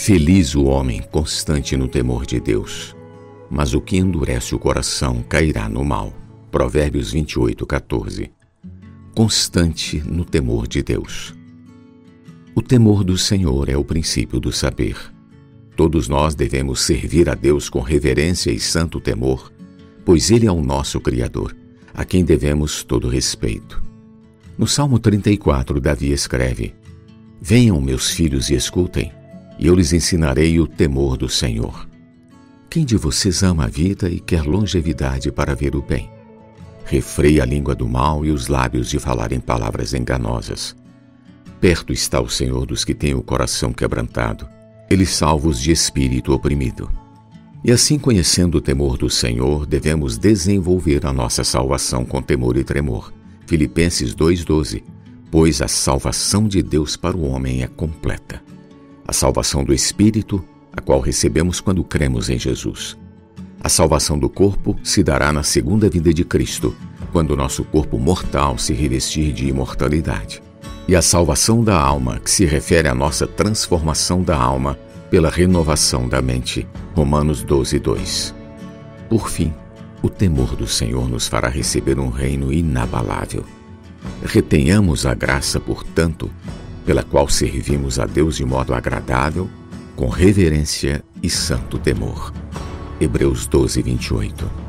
Feliz o homem constante no temor de Deus, mas o que endurece o coração cairá no mal. Provérbios 28, 14. Constante no temor de Deus. O temor do Senhor é o princípio do saber. Todos nós devemos servir a Deus com reverência e santo temor, pois Ele é o nosso Criador, a quem devemos todo respeito. No Salmo 34, Davi escreve: Venham, meus filhos, e escutem e eu lhes ensinarei o temor do Senhor. Quem de vocês ama a vida e quer longevidade para ver o bem? Refreia a língua do mal e os lábios de falarem palavras enganosas. Perto está o Senhor dos que têm o coração quebrantado, ele salva os de espírito oprimido. E assim, conhecendo o temor do Senhor, devemos desenvolver a nossa salvação com temor e tremor. Filipenses 2,12 Pois a salvação de Deus para o homem é completa a salvação do espírito, a qual recebemos quando cremos em Jesus. A salvação do corpo se dará na segunda vinda de Cristo, quando nosso corpo mortal se revestir de imortalidade. E a salvação da alma, que se refere à nossa transformação da alma pela renovação da mente. Romanos 12, 2. Por fim, o temor do Senhor nos fará receber um reino inabalável. Retenhamos a graça, portanto, pela qual servimos a Deus de modo agradável, com reverência e santo temor. Hebreus 12, 28